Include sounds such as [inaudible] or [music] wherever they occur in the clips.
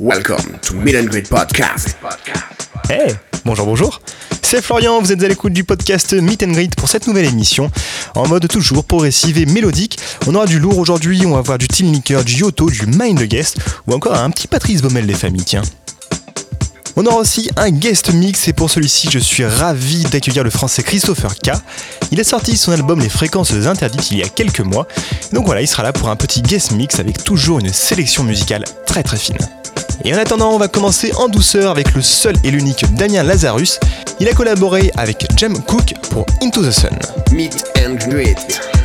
Welcome to Meet and Greet Podcast. Hey, bonjour, bonjour. C'est Florian, vous êtes à l'écoute du podcast Meet and Greet pour cette nouvelle émission. En mode toujours progressive et mélodique. On aura du lourd aujourd'hui, on va voir du Tim Licker, du Yoto, du Mind the Guest ou encore un petit Patrice Baumel des familles, tiens. On aura aussi un guest mix et pour celui-ci je suis ravi d'accueillir le français Christopher K. Il a sorti son album Les fréquences interdites il y a quelques mois. Donc voilà, il sera là pour un petit guest mix avec toujours une sélection musicale très très fine. Et en attendant, on va commencer en douceur avec le seul et l'unique Damien Lazarus. Il a collaboré avec Jem Cook pour Into the Sun. Meet and Greet.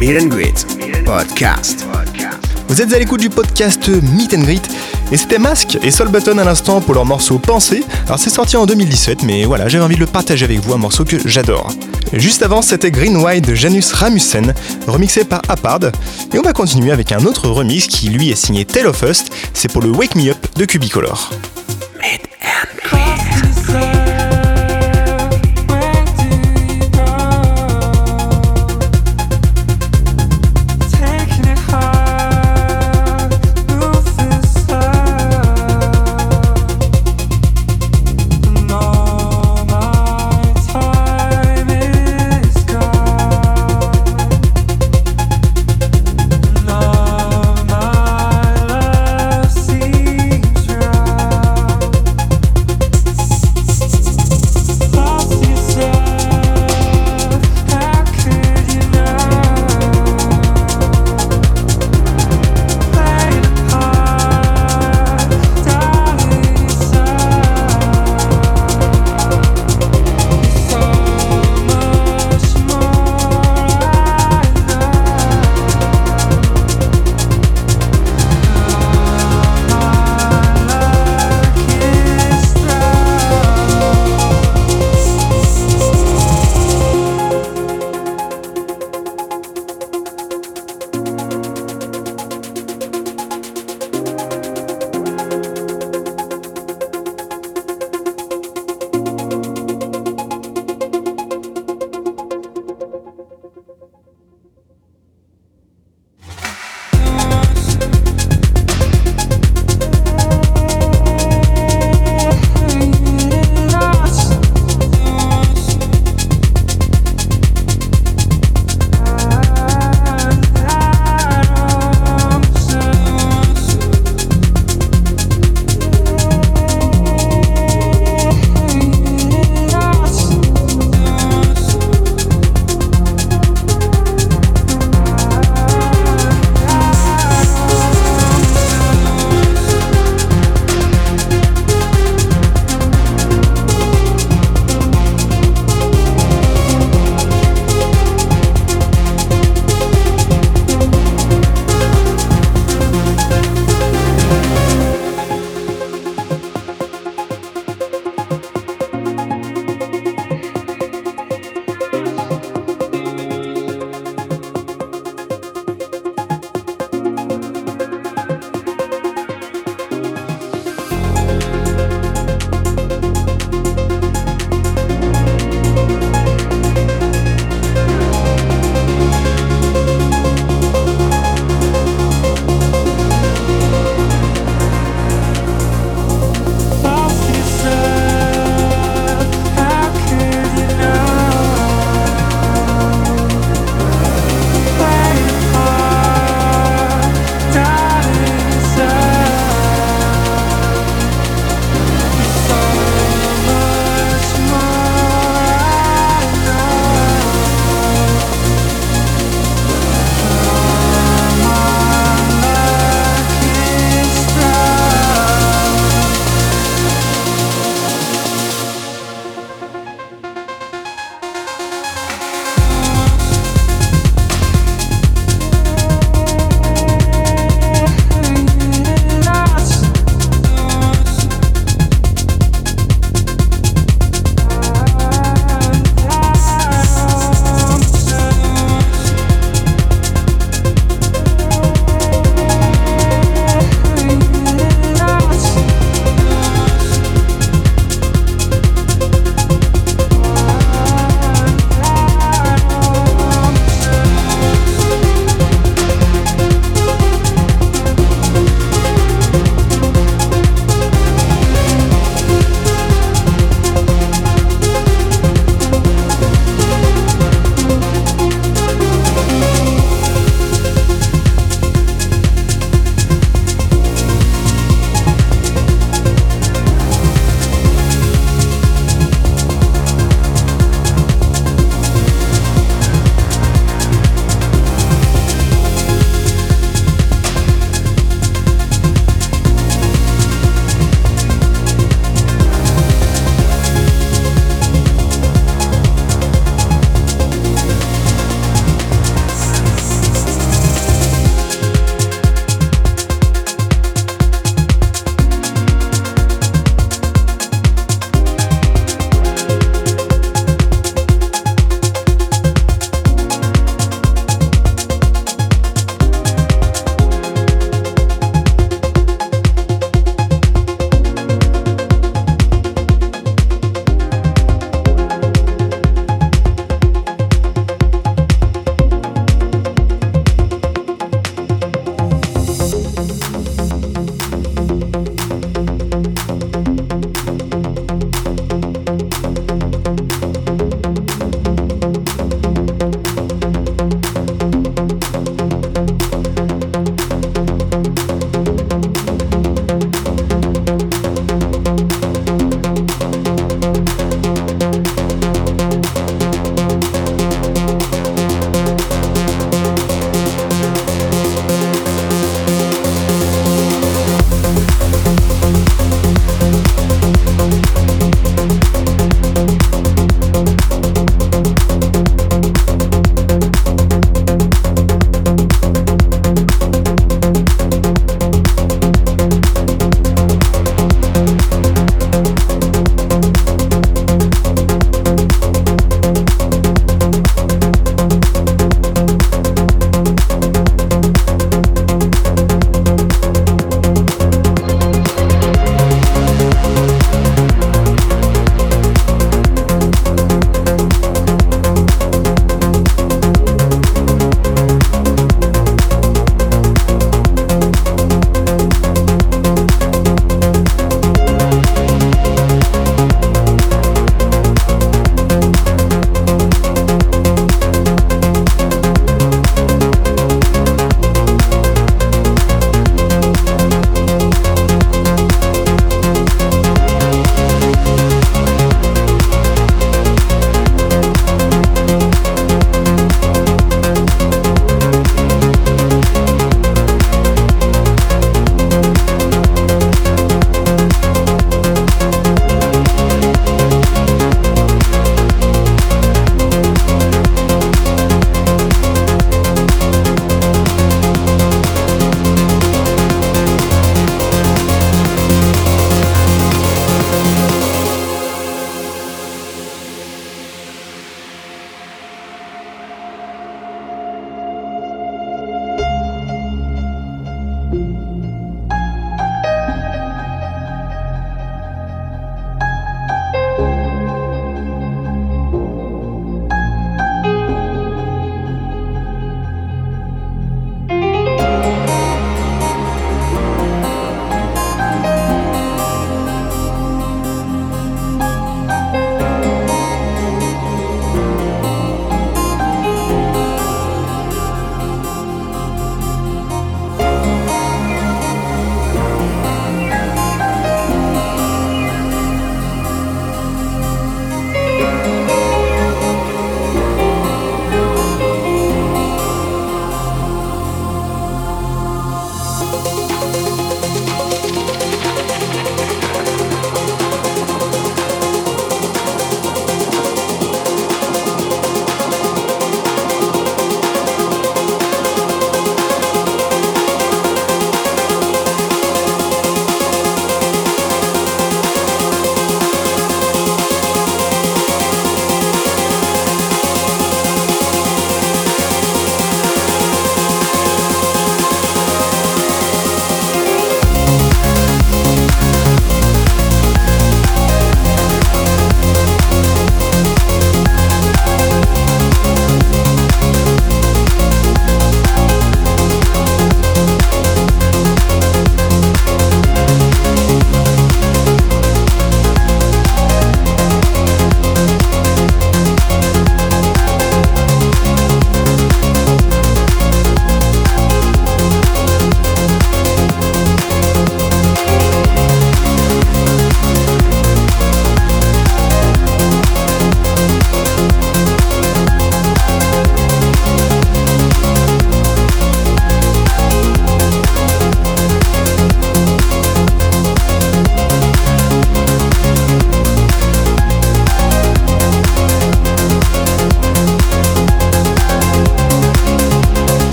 Meet and Greet Podcast. Vous êtes à l'écoute du podcast Meet and Greet et c'était Mask et Soul Button à l'instant pour leur morceau Pensée. Alors c'est sorti en 2017 mais voilà j'avais envie de le partager avec vous, un morceau que j'adore. Juste avant c'était Green White de Janus Ramussen, remixé par Apard. Et on va continuer avec un autre remix qui lui est signé Tale of Us, c'est pour le Wake Me Up de Cubicolor. Seems right.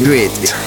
And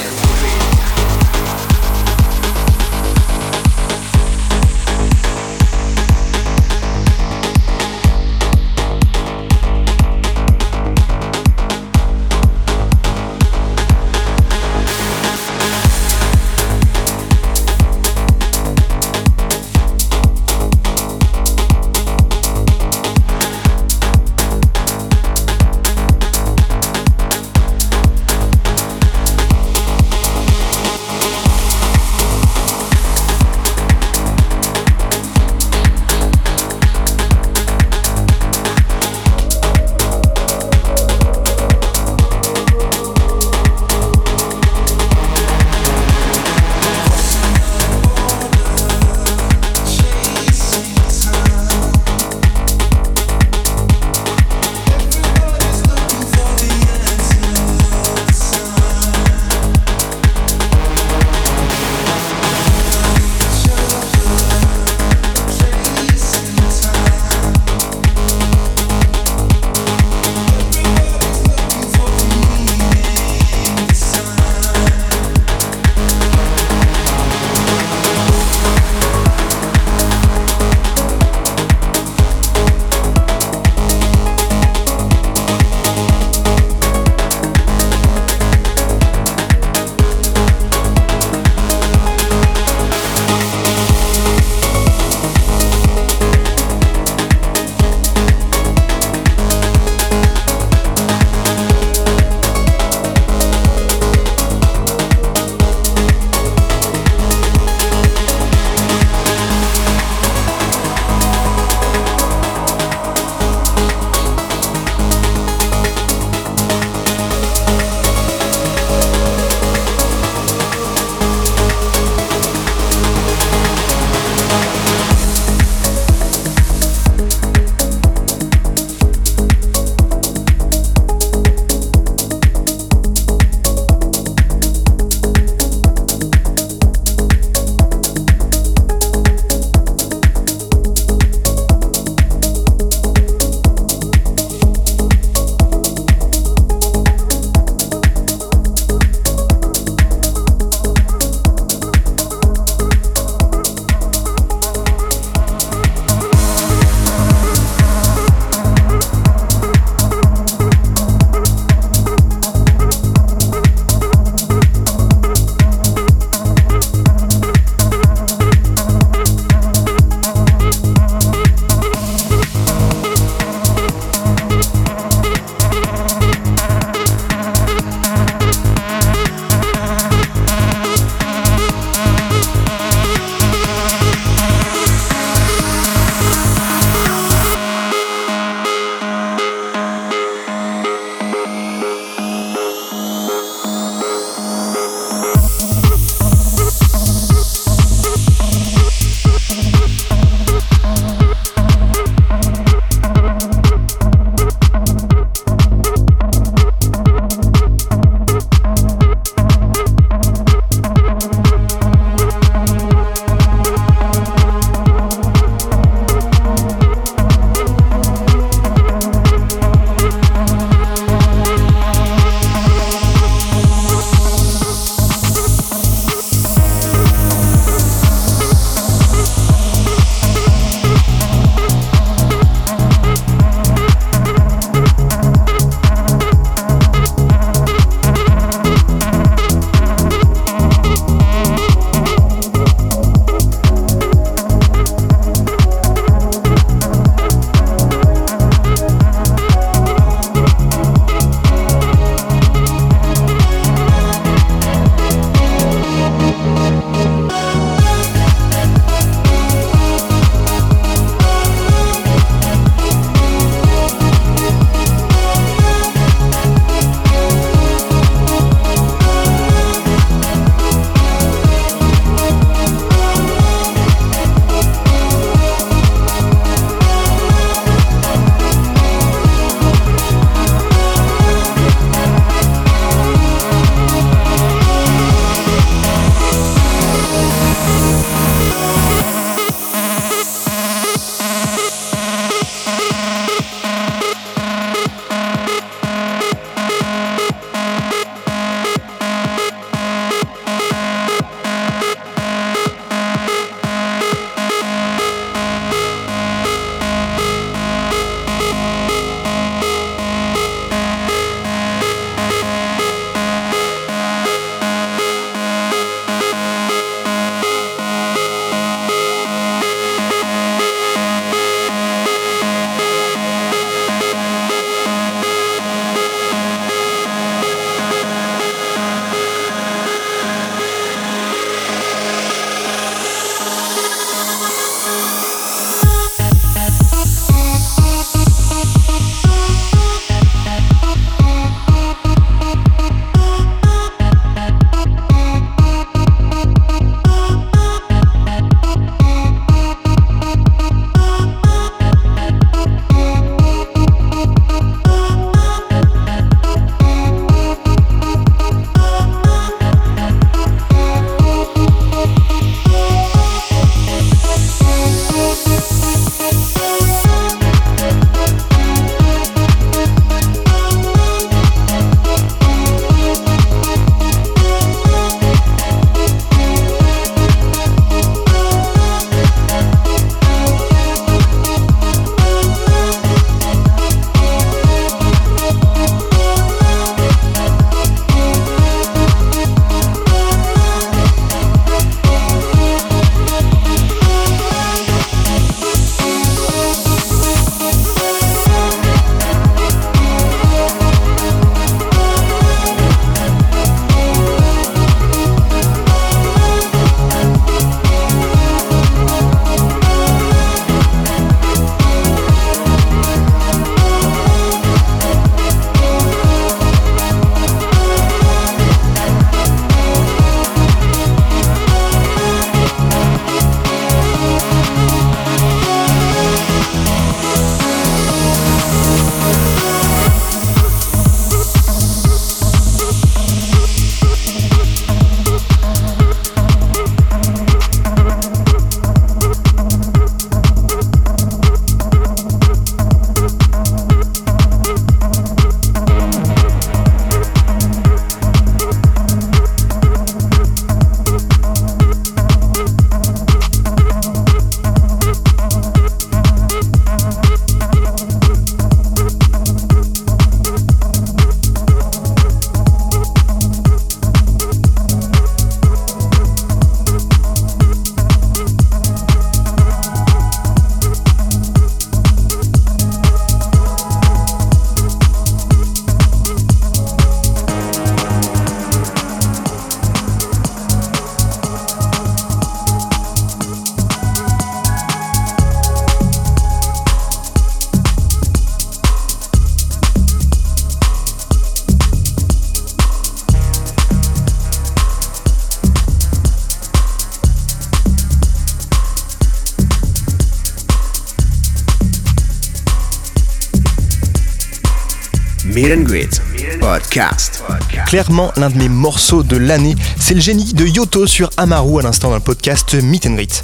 Podcast. Clairement, l'un de mes morceaux de l'année, c'est le génie de Yoto sur Amaru à l'instant dans le podcast Meet and Greet.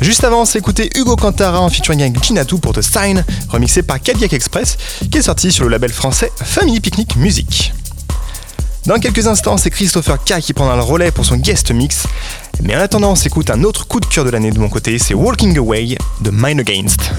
Juste avant, c'est écouter Hugo Cantara en featuring avec Ginatu pour The Sign, remixé par Cadillac Express, qui est sorti sur le label français Family Picnic Music. Dans quelques instants, c'est Christopher K qui prendra le relais pour son guest mix. Mais en attendant, on s'écoute un autre coup de cœur de l'année de mon côté, c'est Walking Away de Mine Against.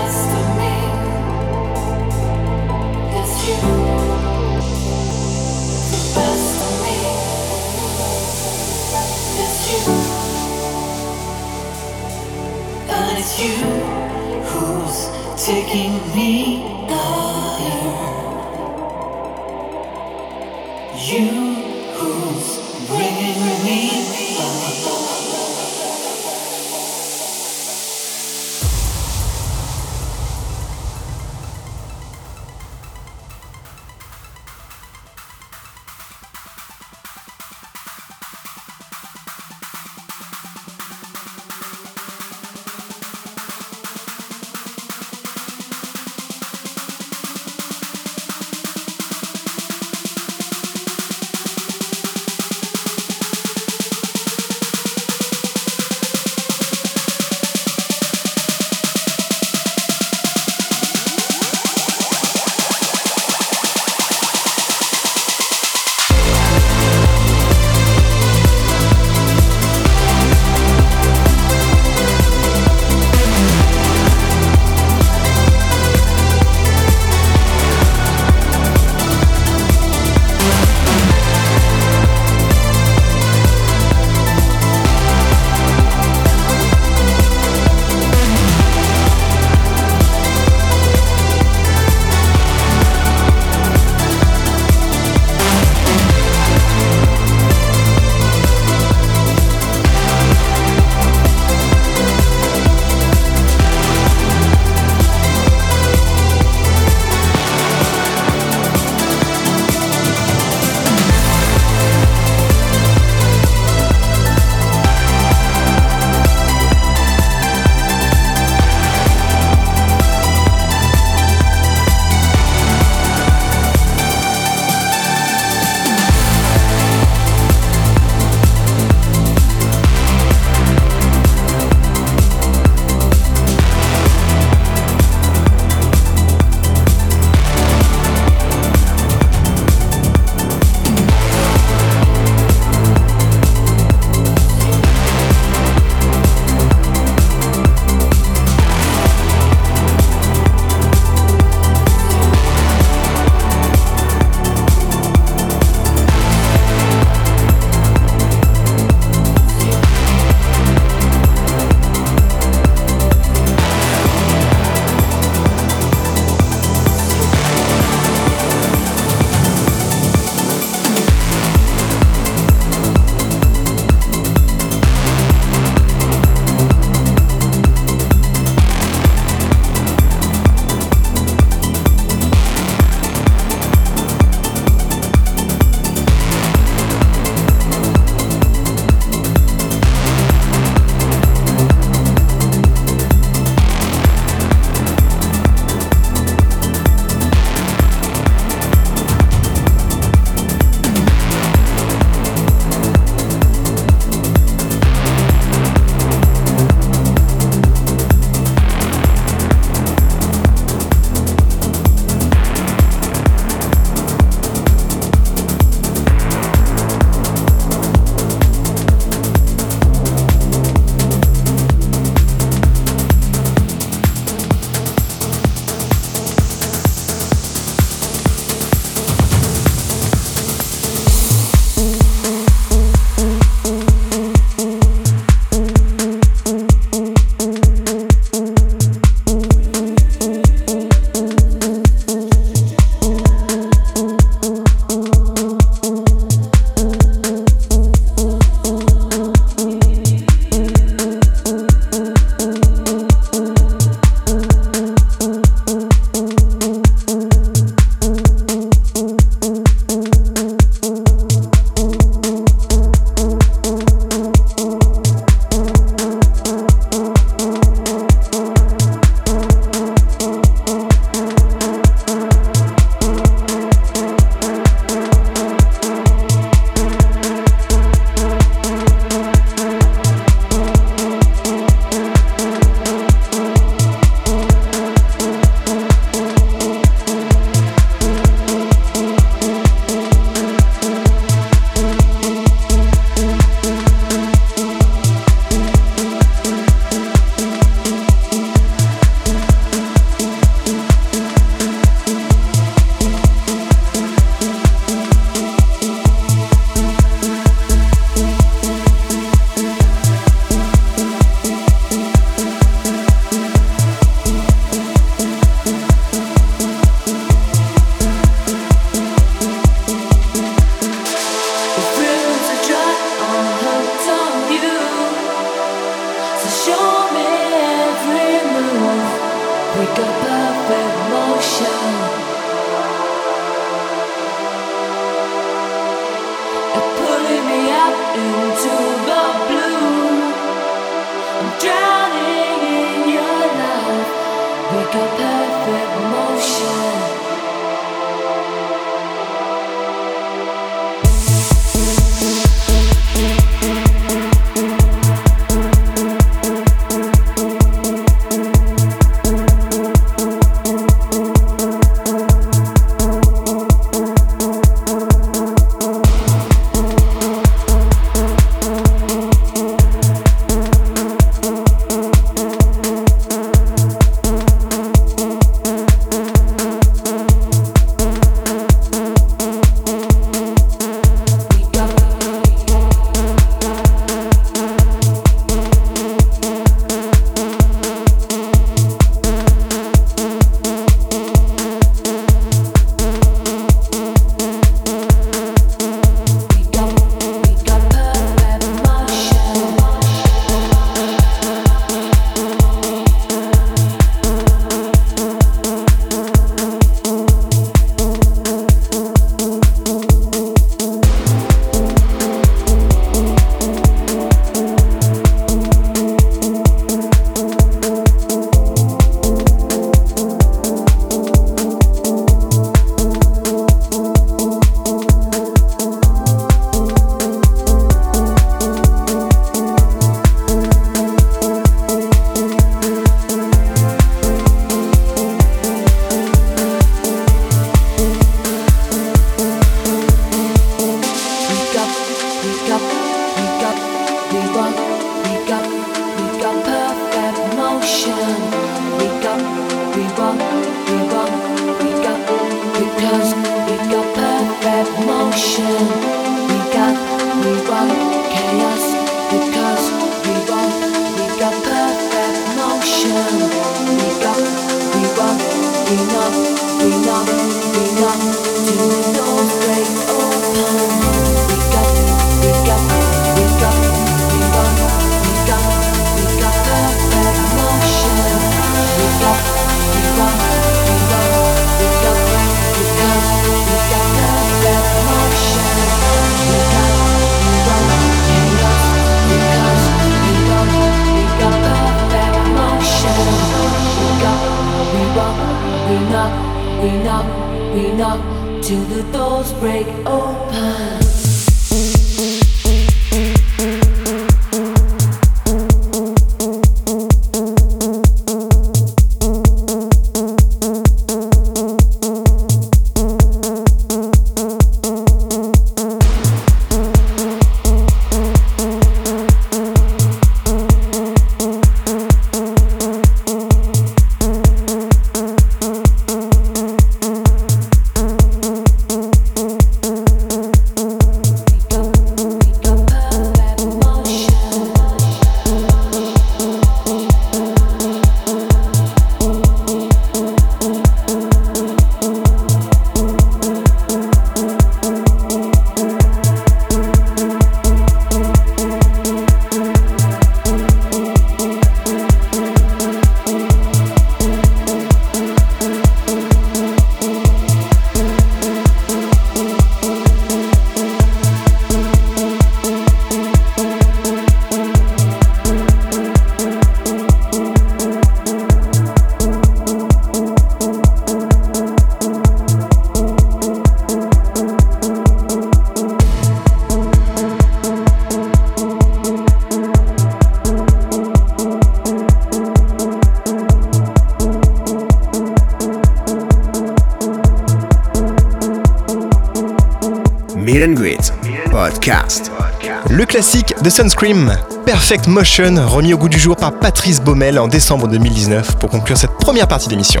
De Sunscream, Perfect Motion, remis au goût du jour par Patrice Baumel en décembre 2019 pour conclure cette première partie d'émission.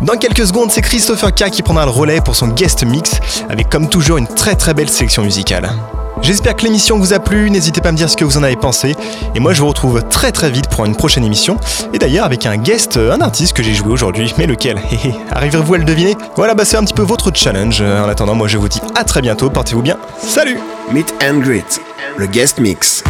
Dans quelques secondes, c'est Christopher K qui prendra le relais pour son guest mix, avec comme toujours une très très belle sélection musicale. J'espère que l'émission vous a plu, n'hésitez pas à me dire ce que vous en avez pensé, et moi je vous retrouve très très vite pour une prochaine émission, et d'ailleurs avec un guest, un artiste que j'ai joué aujourd'hui, mais lequel? [laughs] Arriverez-vous à le deviner? Voilà, bah c'est un petit peu votre challenge. En attendant, moi je vous dis à très bientôt, portez-vous bien, salut Meet and Greet, guest mix.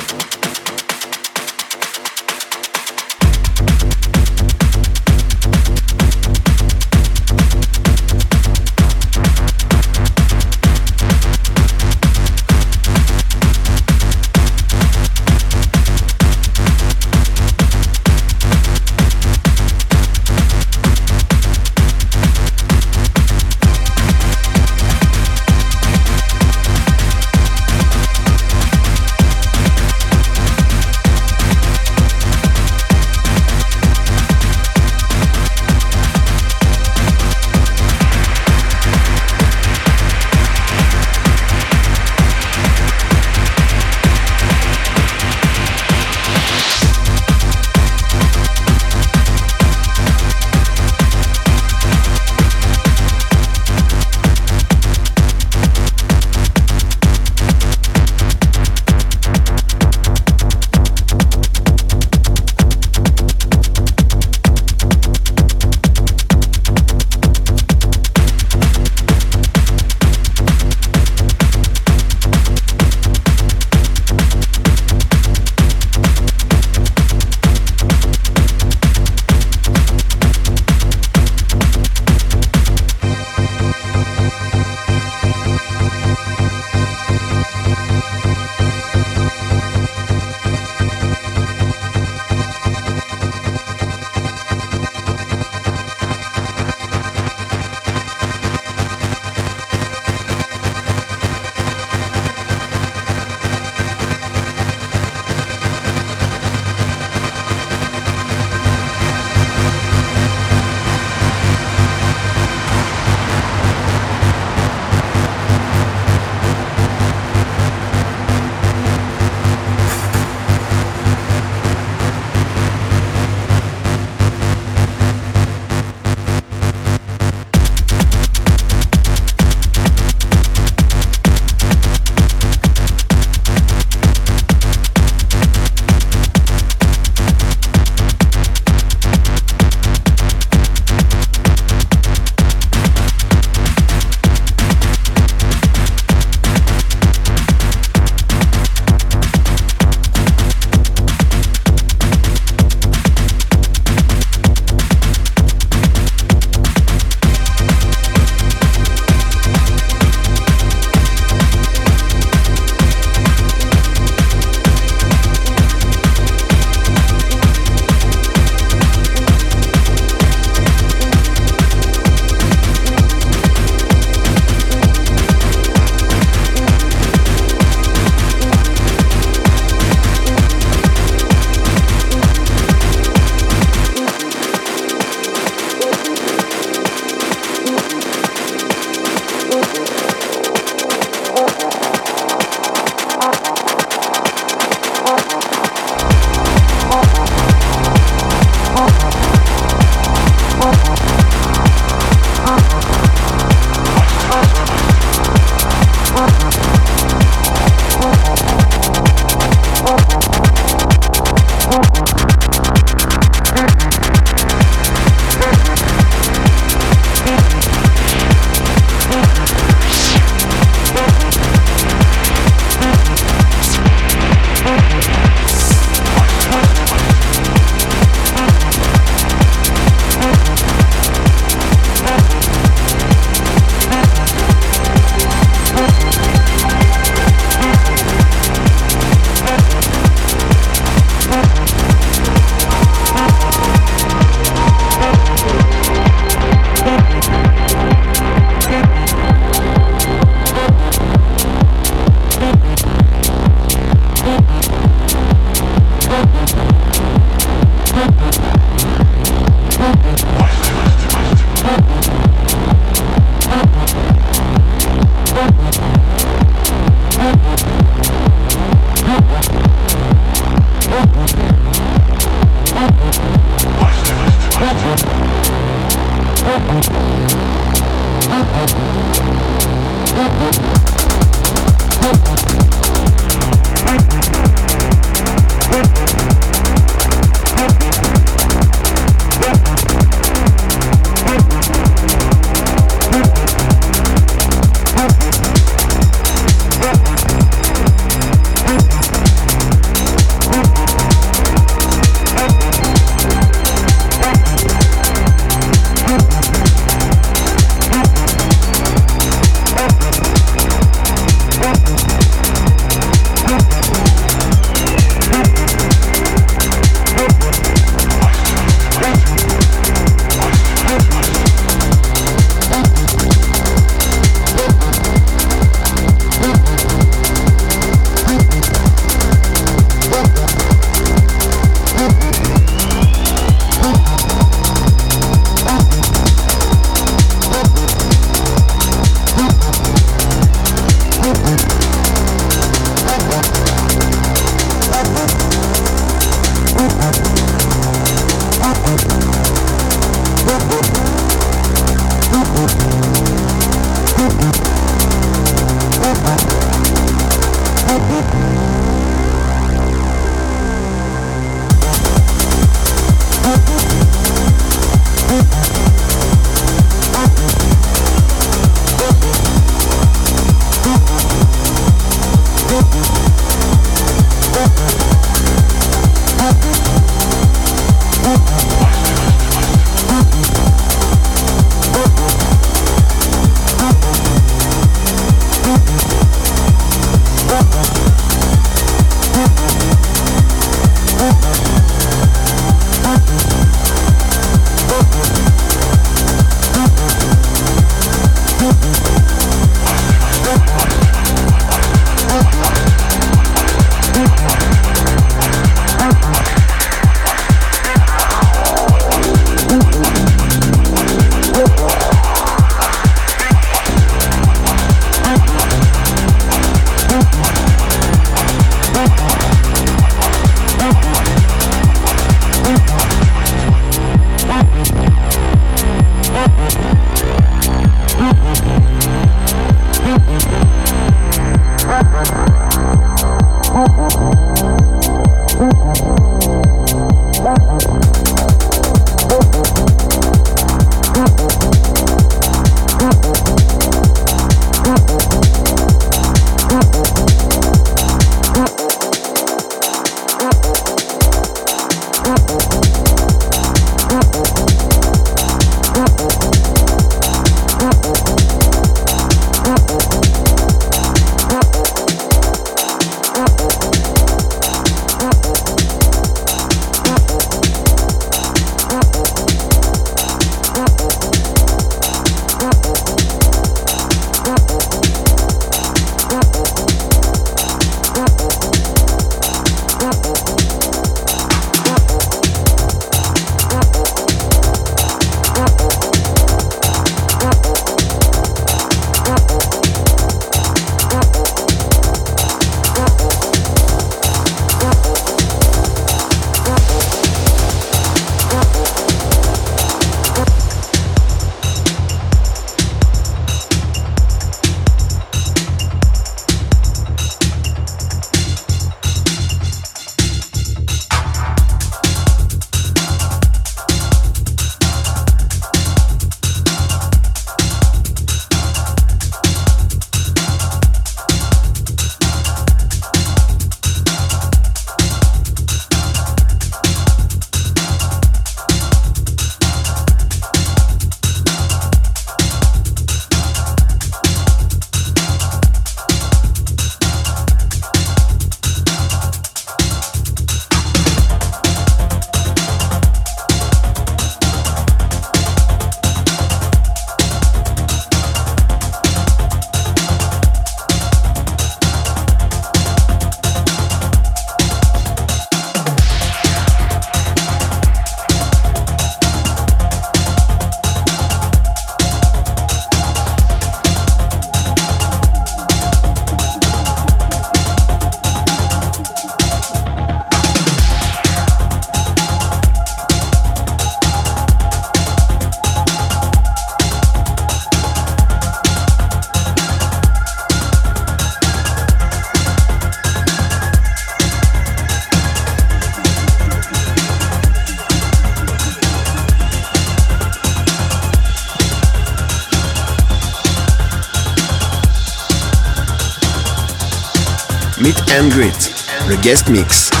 Meet and Greet, le guest mix.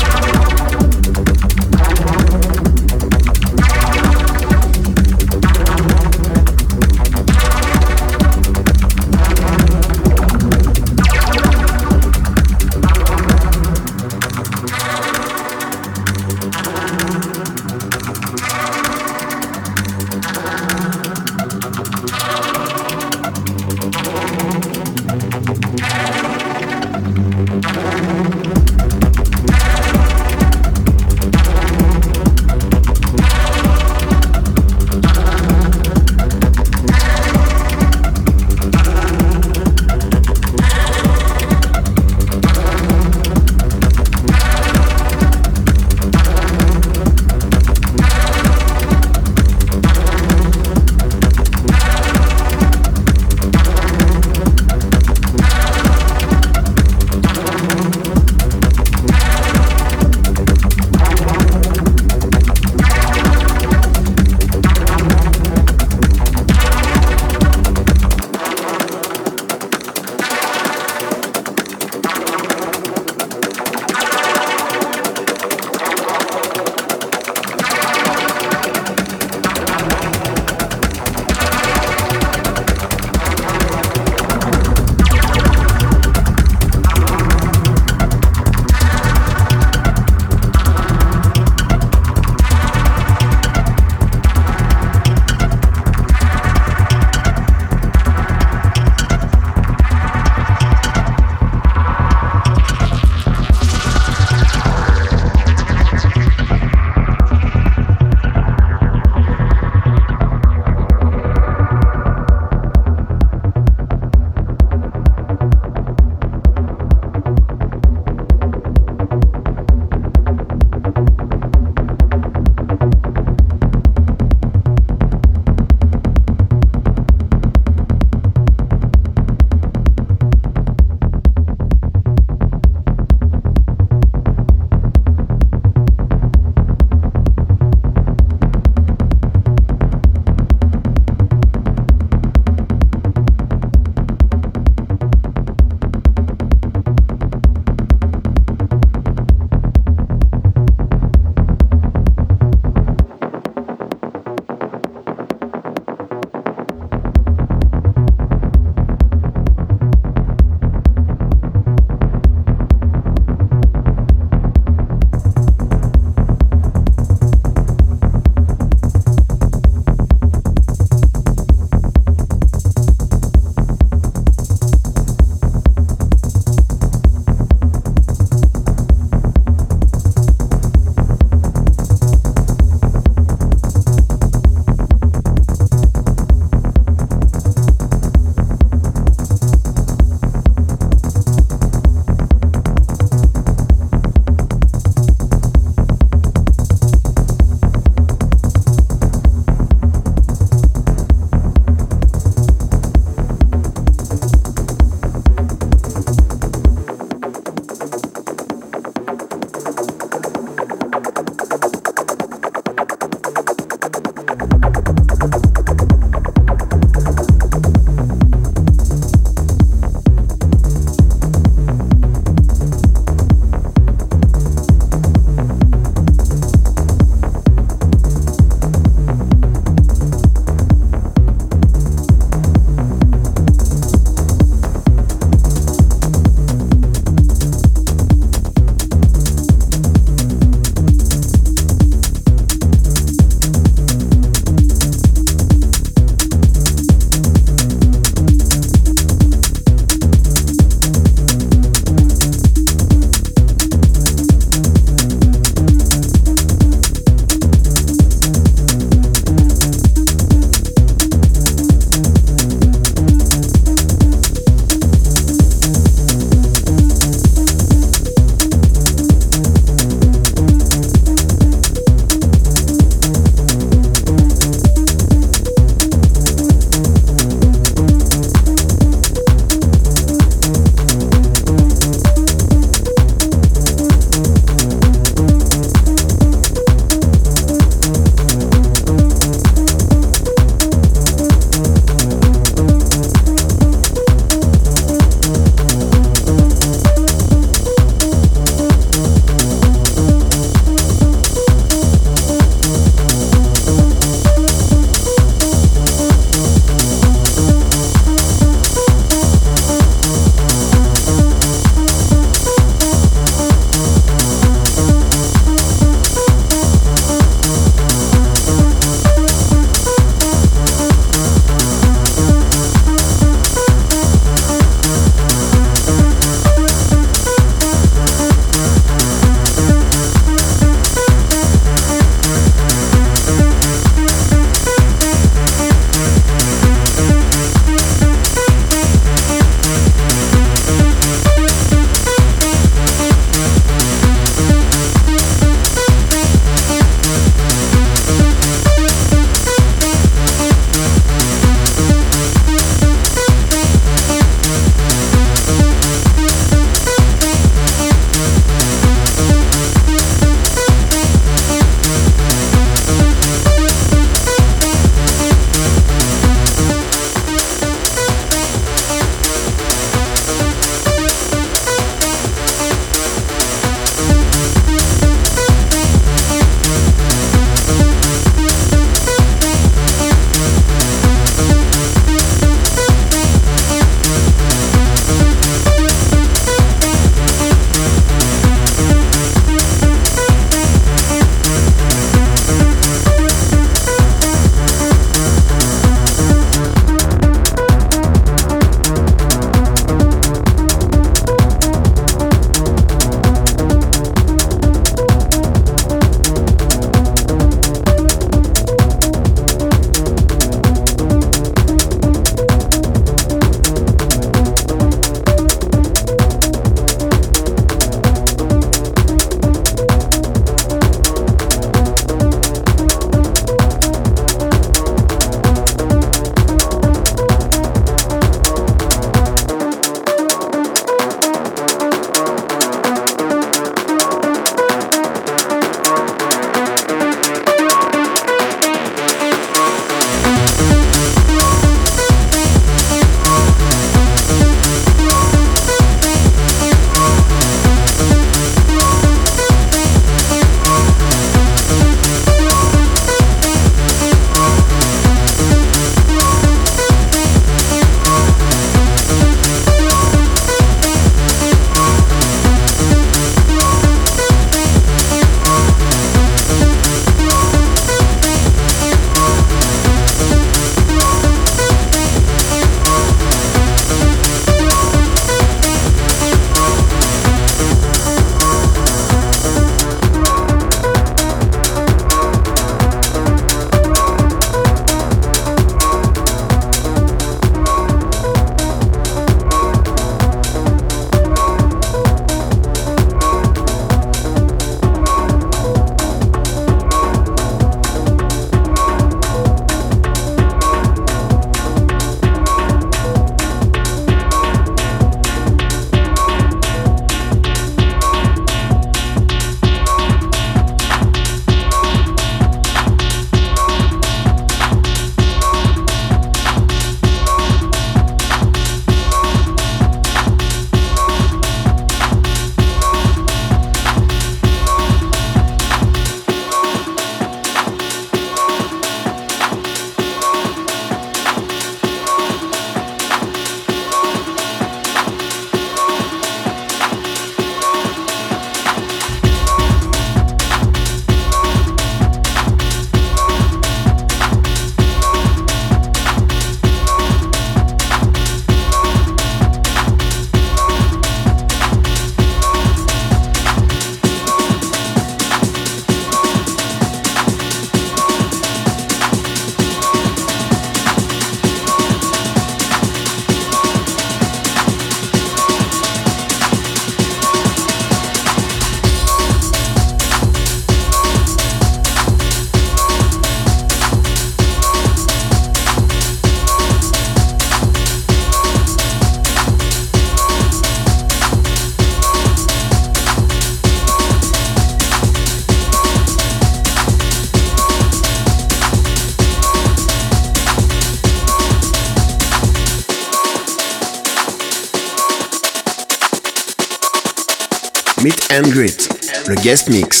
And Greet, le guest mix.